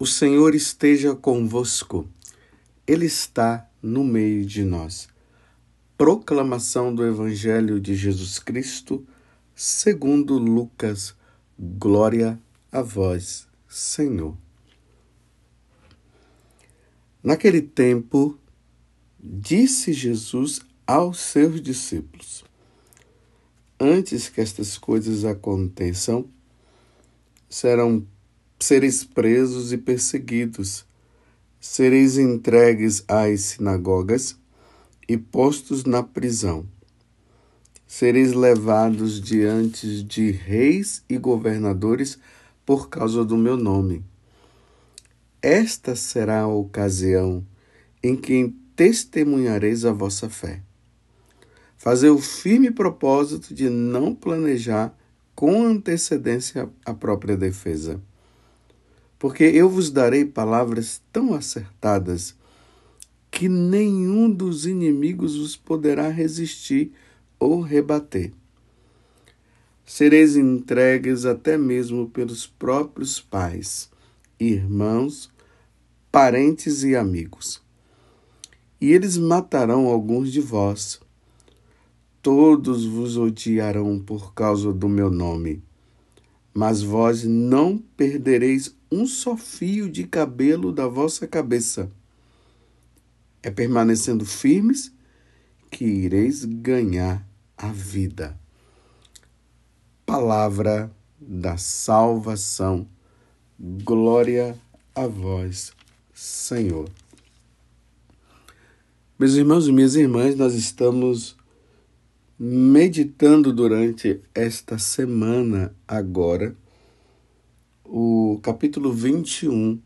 O Senhor esteja convosco, Ele está no meio de nós. Proclamação do Evangelho de Jesus Cristo, segundo Lucas. Glória a vós, Senhor. Naquele tempo, disse Jesus aos seus discípulos: Antes que estas coisas aconteçam, serão sereis presos e perseguidos, sereis entregues às sinagogas e postos na prisão. Sereis levados diante de reis e governadores por causa do meu nome. Esta será a ocasião em que testemunhareis a vossa fé. Fazer o firme propósito de não planejar com antecedência a própria defesa porque eu vos darei palavras tão acertadas que nenhum dos inimigos vos poderá resistir ou rebater. Sereis entregues até mesmo pelos próprios pais, irmãos, parentes e amigos. E eles matarão alguns de vós. Todos vos odiarão por causa do meu nome mas vós não perdereis um só fio de cabelo da vossa cabeça. É permanecendo firmes que ireis ganhar a vida. Palavra da salvação. Glória a vós, Senhor. Meus irmãos e minhas irmãs, nós estamos meditando durante esta semana agora o capítulo 21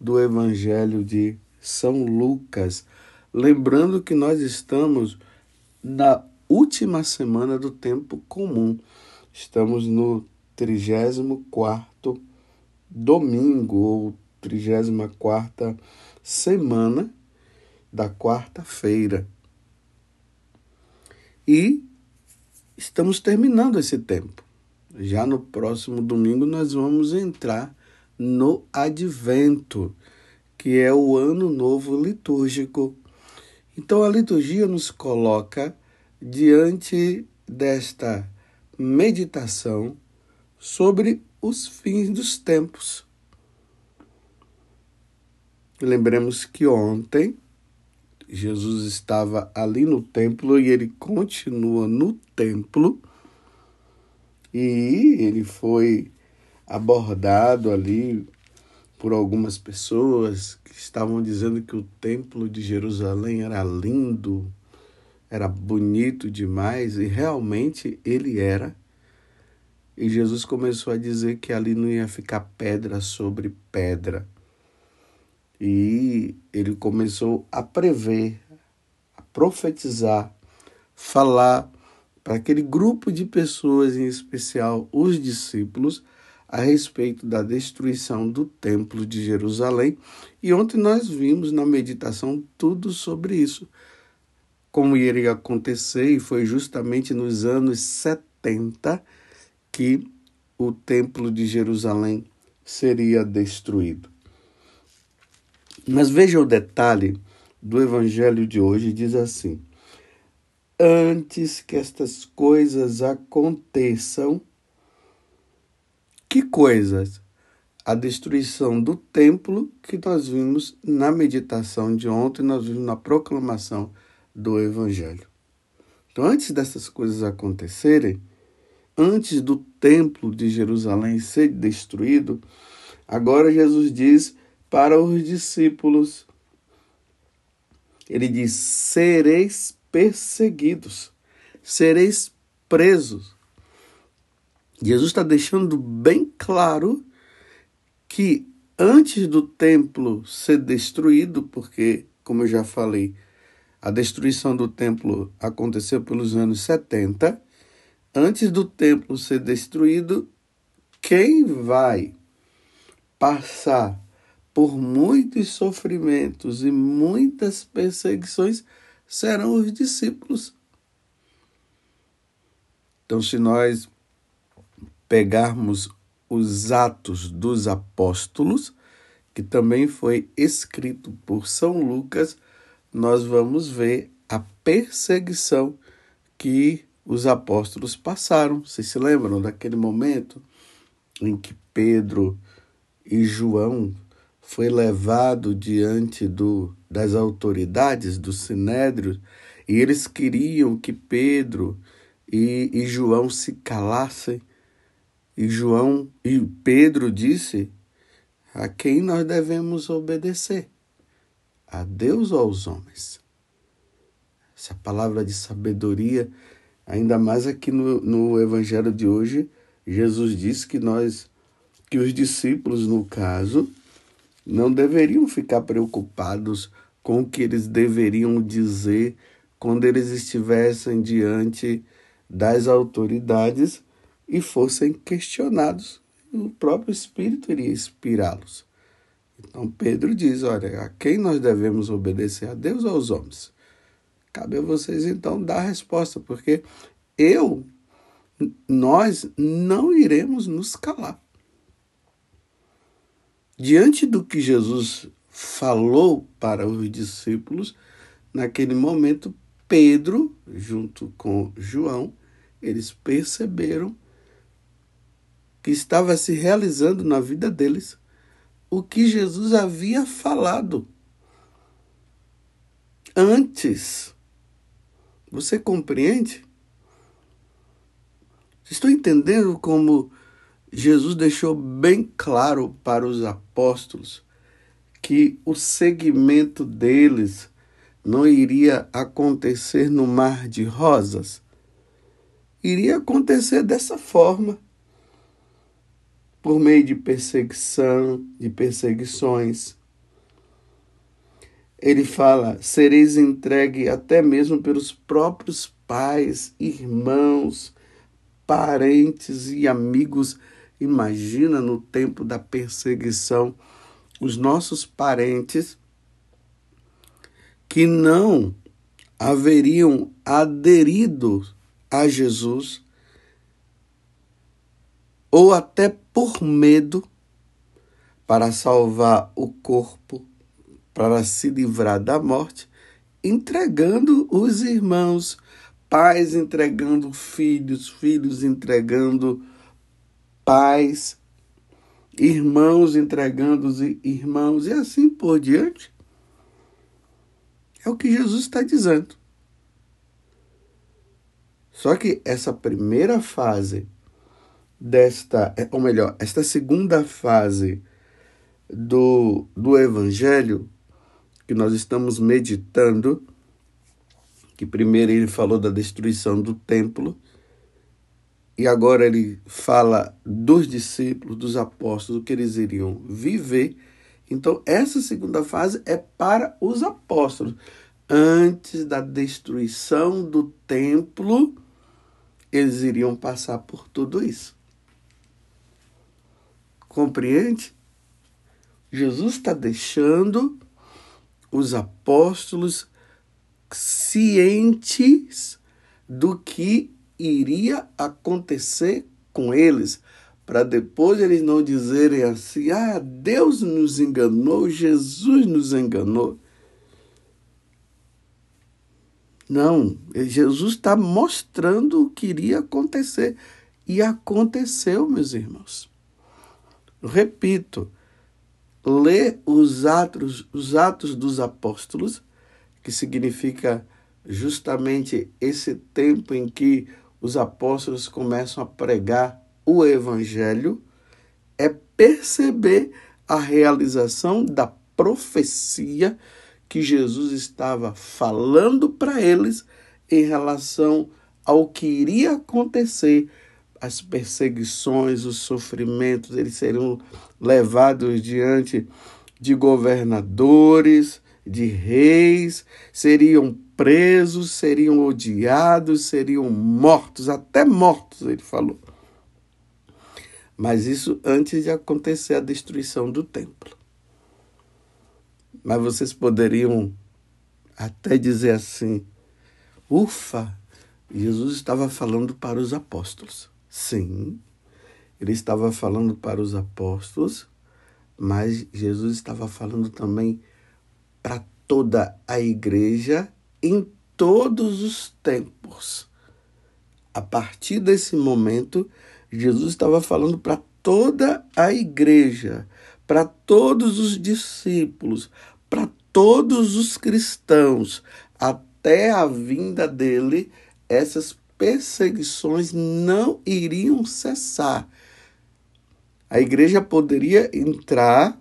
do Evangelho de São Lucas, lembrando que nós estamos na última semana do tempo comum. Estamos no 34 domingo ou 34 semana da quarta-feira. E estamos terminando esse tempo. Já no próximo domingo nós vamos entrar no Advento, que é o ano novo litúrgico. Então a liturgia nos coloca diante desta meditação sobre os fins dos tempos. Lembremos que ontem Jesus estava ali no templo e ele continua no templo. E ele foi abordado ali por algumas pessoas que estavam dizendo que o templo de Jerusalém era lindo, era bonito demais, e realmente ele era. E Jesus começou a dizer que ali não ia ficar pedra sobre pedra e ele começou a prever, a profetizar, falar para aquele grupo de pessoas, em especial os discípulos, a respeito da destruição do Templo de Jerusalém. E ontem nós vimos na meditação tudo sobre isso. Como iria acontecer, e foi justamente nos anos 70 que o Templo de Jerusalém seria destruído. Mas veja o detalhe do evangelho de hoje: diz assim: Antes que estas coisas aconteçam, que coisas? A destruição do templo que nós vimos na meditação de ontem, nós vimos na proclamação do evangelho. Então, antes dessas coisas acontecerem, antes do templo de Jerusalém ser destruído, agora Jesus diz para os discípulos. Ele diz: sereis perseguidos, sereis presos. Jesus está deixando bem claro que antes do templo ser destruído, porque, como eu já falei, a destruição do templo aconteceu pelos anos 70, antes do templo ser destruído, quem vai passar por muitos sofrimentos e muitas perseguições serão os discípulos. Então, se nós pegarmos os Atos dos Apóstolos, que também foi escrito por São Lucas, nós vamos ver a perseguição que os apóstolos passaram. Vocês se lembram daquele momento em que Pedro e João foi levado diante do, das autoridades do Sinédrio e eles queriam que Pedro e, e João se calassem. E João e Pedro disse a quem nós devemos obedecer? A Deus ou aos homens? Essa palavra de sabedoria, ainda mais aqui no, no Evangelho de hoje, Jesus disse que nós, que os discípulos, no caso, não deveriam ficar preocupados com o que eles deveriam dizer quando eles estivessem diante das autoridades e fossem questionados. O próprio Espírito iria inspirá-los. Então Pedro diz: Olha, a quem nós devemos obedecer? A Deus ou aos homens? Cabe a vocês então dar a resposta, porque eu, nós não iremos nos calar. Diante do que Jesus falou para os discípulos, naquele momento, Pedro, junto com João, eles perceberam que estava se realizando na vida deles o que Jesus havia falado antes. Você compreende? Estou entendendo como Jesus deixou bem claro para os apóstolos que o segmento deles não iria acontecer no mar de rosas. Iria acontecer dessa forma por meio de perseguição, de perseguições. Ele fala: sereis entregue até mesmo pelos próprios pais, irmãos, parentes e amigos Imagina no tempo da perseguição os nossos parentes que não haveriam aderido a Jesus ou até por medo para salvar o corpo, para se livrar da morte, entregando os irmãos, pais entregando filhos, filhos entregando pais, irmãos entregando os irmãos e assim por diante. É o que Jesus está dizendo. Só que essa primeira fase desta, ou melhor, esta segunda fase do, do Evangelho que nós estamos meditando, que primeiro ele falou da destruição do templo, e agora ele fala dos discípulos, dos apóstolos, o que eles iriam viver. Então, essa segunda fase é para os apóstolos. Antes da destruição do templo, eles iriam passar por tudo isso. Compreende? Jesus está deixando os apóstolos cientes do que iria acontecer com eles, para depois eles não dizerem assim: ah, Deus nos enganou, Jesus nos enganou. Não, Jesus está mostrando o que iria acontecer. E aconteceu, meus irmãos. Repito, lê os atos, os atos dos apóstolos, que significa justamente esse tempo em que os apóstolos começam a pregar o evangelho é perceber a realização da profecia que Jesus estava falando para eles em relação ao que iria acontecer, as perseguições, os sofrimentos, eles seriam levados diante de governadores, de reis, seriam presos, seriam odiados, seriam mortos, até mortos, ele falou. Mas isso antes de acontecer a destruição do templo. Mas vocês poderiam até dizer assim: ufa, Jesus estava falando para os apóstolos. Sim, ele estava falando para os apóstolos, mas Jesus estava falando também para toda a igreja em todos os tempos. A partir desse momento, Jesus estava falando para toda a igreja, para todos os discípulos, para todos os cristãos, até a vinda dele, essas perseguições não iriam cessar. A igreja poderia entrar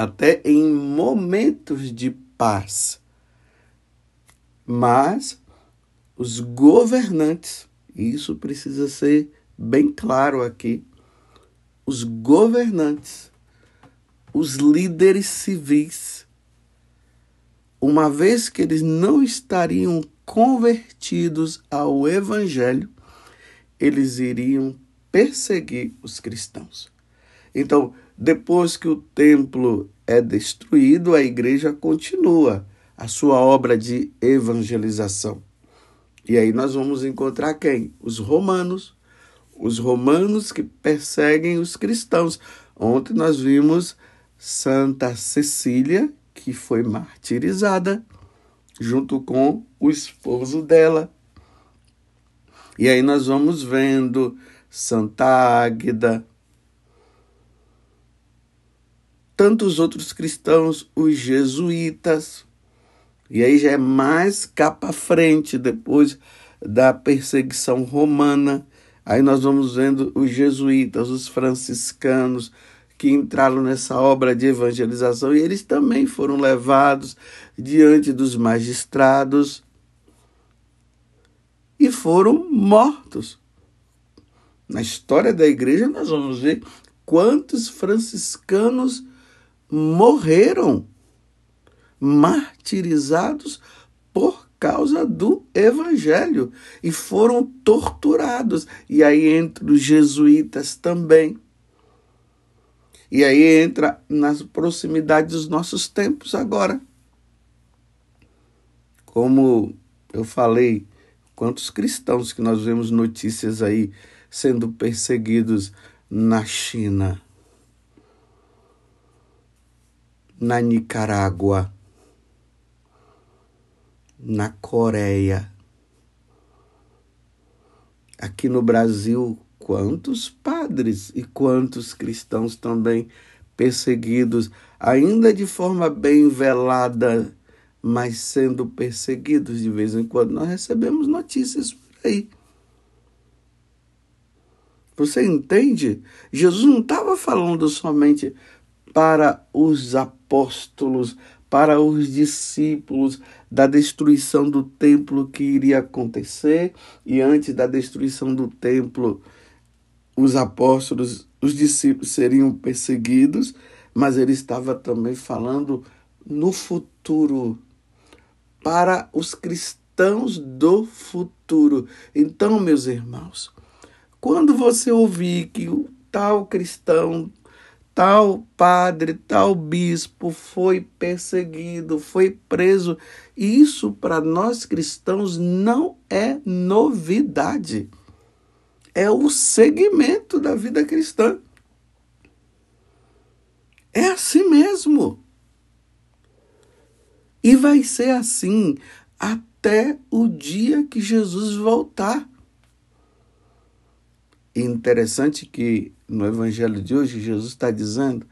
até em momentos de paz, mas os governantes, isso precisa ser bem claro aqui, os governantes, os líderes civis, uma vez que eles não estariam convertidos ao Evangelho, eles iriam perseguir os cristãos. Então, depois que o templo é destruído, a igreja continua a sua obra de evangelização. E aí nós vamos encontrar quem? Os romanos. Os romanos que perseguem os cristãos. Ontem nós vimos Santa Cecília, que foi martirizada junto com o esposo dela. E aí nós vamos vendo Santa Águeda, tantos outros cristãos, os jesuítas. E aí já é mais capa frente depois da perseguição romana. Aí nós vamos vendo os jesuítas, os franciscanos, que entraram nessa obra de evangelização e eles também foram levados diante dos magistrados e foram mortos. Na história da igreja, nós vamos ver quantos franciscanos morreram martirizados por causa do evangelho e foram torturados. E aí entre os jesuítas também. E aí entra nas proximidades dos nossos tempos agora. Como eu falei, quantos cristãos que nós vemos notícias aí sendo perseguidos na China, na Nicarágua, na Coreia. Aqui no Brasil, quantos padres e quantos cristãos também perseguidos, ainda de forma bem velada, mas sendo perseguidos de vez em quando. Nós recebemos notícias por aí. Você entende? Jesus não estava falando somente para os apóstolos, para os discípulos da destruição do templo que iria acontecer, e antes da destruição do templo, os apóstolos, os discípulos seriam perseguidos, mas ele estava também falando no futuro, para os cristãos do futuro. Então, meus irmãos, quando você ouvir que o tal cristão, tal padre, tal bispo foi perseguido, foi preso, isso para nós cristãos não é novidade é o segmento da vida cristã. É assim mesmo. E vai ser assim até o dia que Jesus voltar. Interessante que no Evangelho de hoje Jesus está dizendo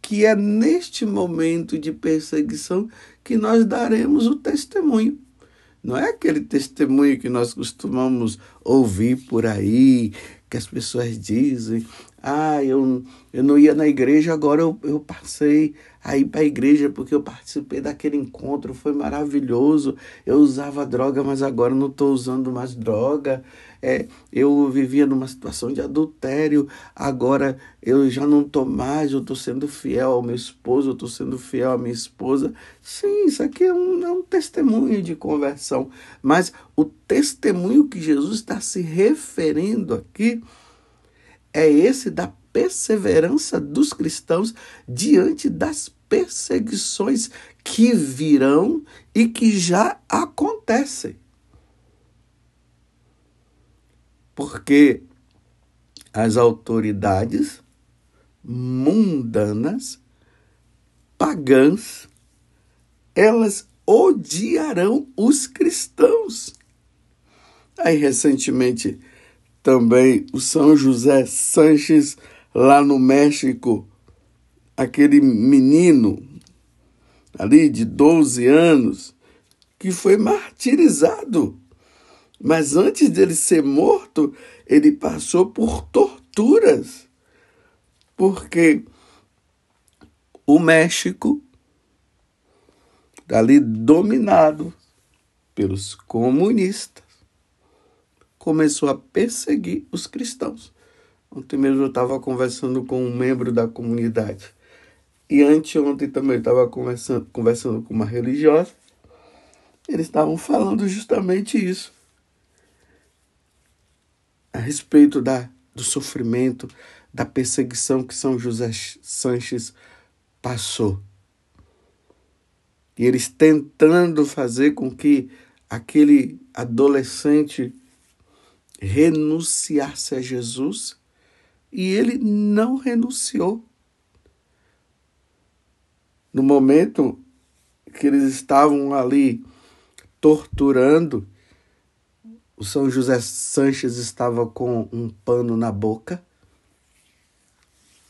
que é neste momento de perseguição que nós daremos o testemunho. Não é aquele testemunho que nós costumamos ouvir por aí, que as pessoas dizem: ah, eu, eu não ia na igreja, agora eu, eu passei a ir para a igreja porque eu participei daquele encontro, foi maravilhoso. Eu usava droga, mas agora não estou usando mais droga é, eu vivia numa situação de adultério, agora eu já não estou mais, eu estou sendo fiel ao meu esposo, eu estou sendo fiel à minha esposa. Sim, isso aqui é um, é um testemunho de conversão, mas o testemunho que Jesus está se referindo aqui é esse da perseverança dos cristãos diante das perseguições que virão e que já acontecem. porque as autoridades mundanas, pagãs, elas odiarão os cristãos. Aí, recentemente, também o São José Sanches, lá no México, aquele menino ali de 12 anos, que foi martirizado. Mas antes dele ser morto, ele passou por torturas. Porque o México, ali dominado pelos comunistas, começou a perseguir os cristãos. Ontem mesmo eu estava conversando com um membro da comunidade. E anteontem também eu estava conversando, conversando com uma religiosa. Eles estavam falando justamente isso. A respeito da, do sofrimento, da perseguição que São José Sanches passou. E eles tentando fazer com que aquele adolescente renunciasse a Jesus e ele não renunciou. No momento que eles estavam ali torturando, o São José Sanches estava com um pano na boca.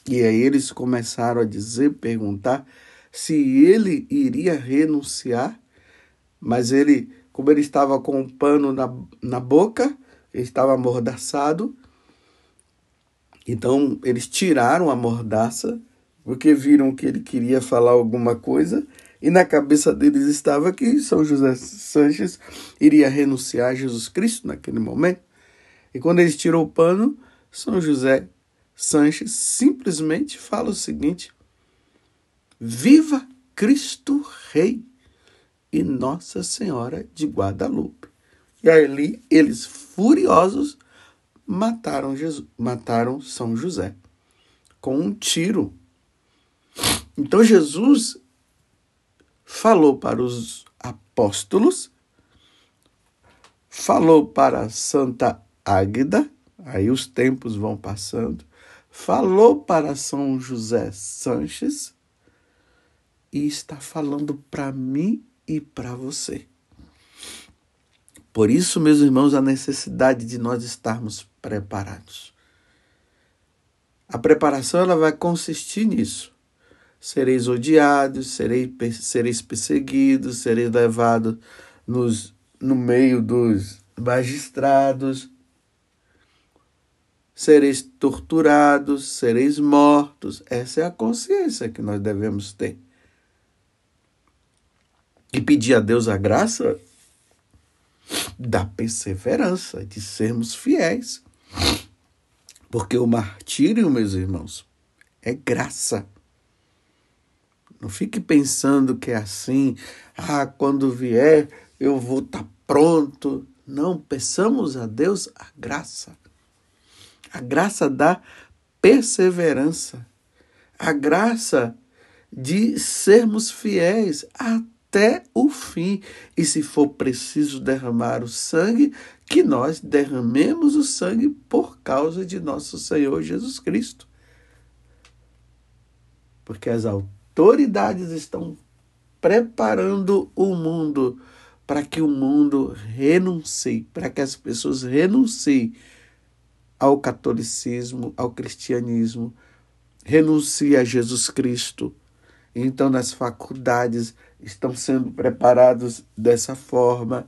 E aí eles começaram a dizer, perguntar se ele iria renunciar, mas ele, como ele estava com um pano na, na boca, ele estava amordaçado, então eles tiraram a mordaça, porque viram que ele queria falar alguma coisa, e na cabeça deles estava que São José Sanches iria renunciar a Jesus Cristo naquele momento. E quando eles tiram o pano, São José Sanches simplesmente fala o seguinte: Viva Cristo Rei e Nossa Senhora de Guadalupe. E ali eles furiosos mataram Jesus, mataram São José com um tiro. Então Jesus falou para os apóstolos, falou para Santa Águida, aí os tempos vão passando, falou para São José Sanches e está falando para mim e para você. Por isso, meus irmãos, a necessidade de nós estarmos preparados. A preparação ela vai consistir nisso. Sereis odiados, sereis, sereis perseguidos, sereis levados nos, no meio dos magistrados, sereis torturados, sereis mortos. Essa é a consciência que nós devemos ter. E pedir a Deus a graça da perseverança, de sermos fiéis. Porque o martírio, meus irmãos, é graça. Não fique pensando que é assim, ah, quando vier eu vou estar tá pronto. Não, peçamos a Deus a graça. A graça da perseverança. A graça de sermos fiéis até até o fim. E se for preciso derramar o sangue, que nós derramemos o sangue por causa de nosso Senhor Jesus Cristo. Porque as autoridades estão preparando o mundo para que o mundo renuncie, para que as pessoas renunciem ao catolicismo, ao cristianismo, renuncie a Jesus Cristo. Então, nas faculdades, estão sendo preparados dessa forma,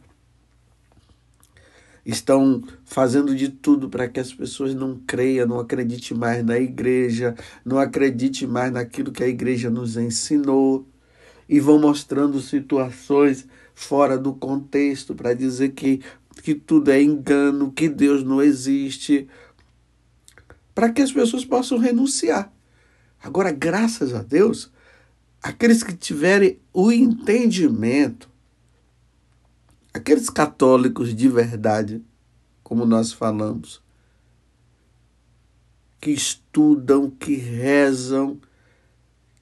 estão fazendo de tudo para que as pessoas não creiam, não acreditem mais na igreja, não acreditem mais naquilo que a igreja nos ensinou e vão mostrando situações fora do contexto para dizer que, que tudo é engano, que Deus não existe, para que as pessoas possam renunciar. Agora, graças a Deus, aqueles que tiverem o entendimento, aqueles católicos de verdade, como nós falamos, que estudam, que rezam,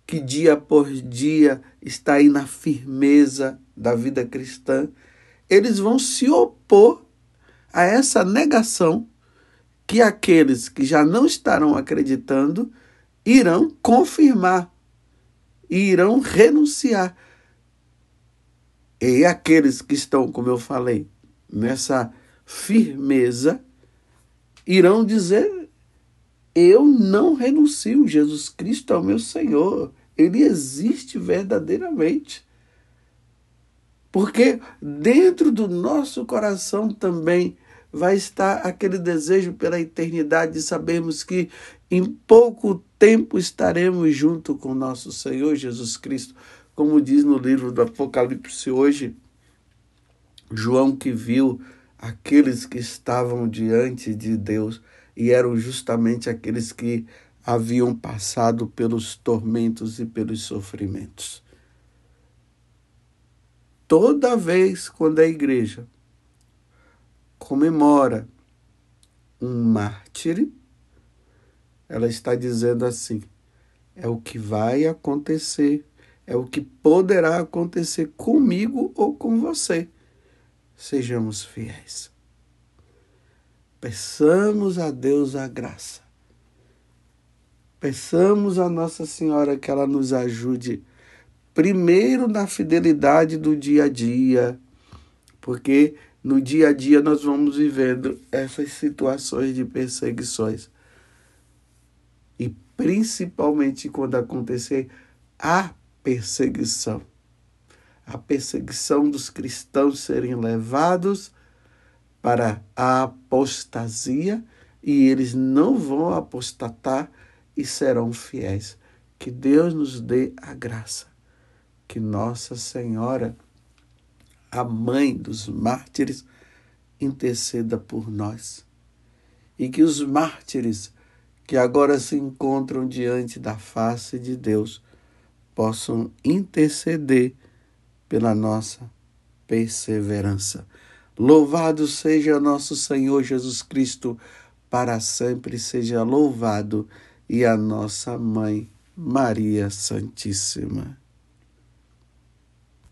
que dia por dia está aí na firmeza da vida cristã, eles vão se opor a essa negação que aqueles que já não estarão acreditando irão confirmar e irão renunciar. E aqueles que estão, como eu falei, nessa firmeza, irão dizer: Eu não renuncio, Jesus Cristo é o meu Senhor, ele existe verdadeiramente. Porque dentro do nosso coração também vai estar aquele desejo pela eternidade de sabermos que em pouco tempo estaremos junto com nosso Senhor Jesus Cristo, como diz no livro do Apocalipse hoje, João que viu aqueles que estavam diante de Deus e eram justamente aqueles que haviam passado pelos tormentos e pelos sofrimentos. Toda vez quando a igreja comemora um mártir, ela está dizendo assim: é o que vai acontecer, é o que poderá acontecer comigo ou com você. Sejamos fiéis. Peçamos a Deus a graça. Peçamos a Nossa Senhora que ela nos ajude, primeiro na fidelidade do dia a dia, porque no dia a dia nós vamos vivendo essas situações de perseguições. Principalmente quando acontecer a perseguição. A perseguição dos cristãos serem levados para a apostasia e eles não vão apostatar e serão fiéis. Que Deus nos dê a graça. Que Nossa Senhora a mãe dos mártires, interceda por nós. E que os mártires que agora se encontram diante da face de Deus possam interceder pela nossa perseverança. Louvado seja nosso Senhor Jesus Cristo, para sempre seja louvado, e a nossa mãe, Maria Santíssima.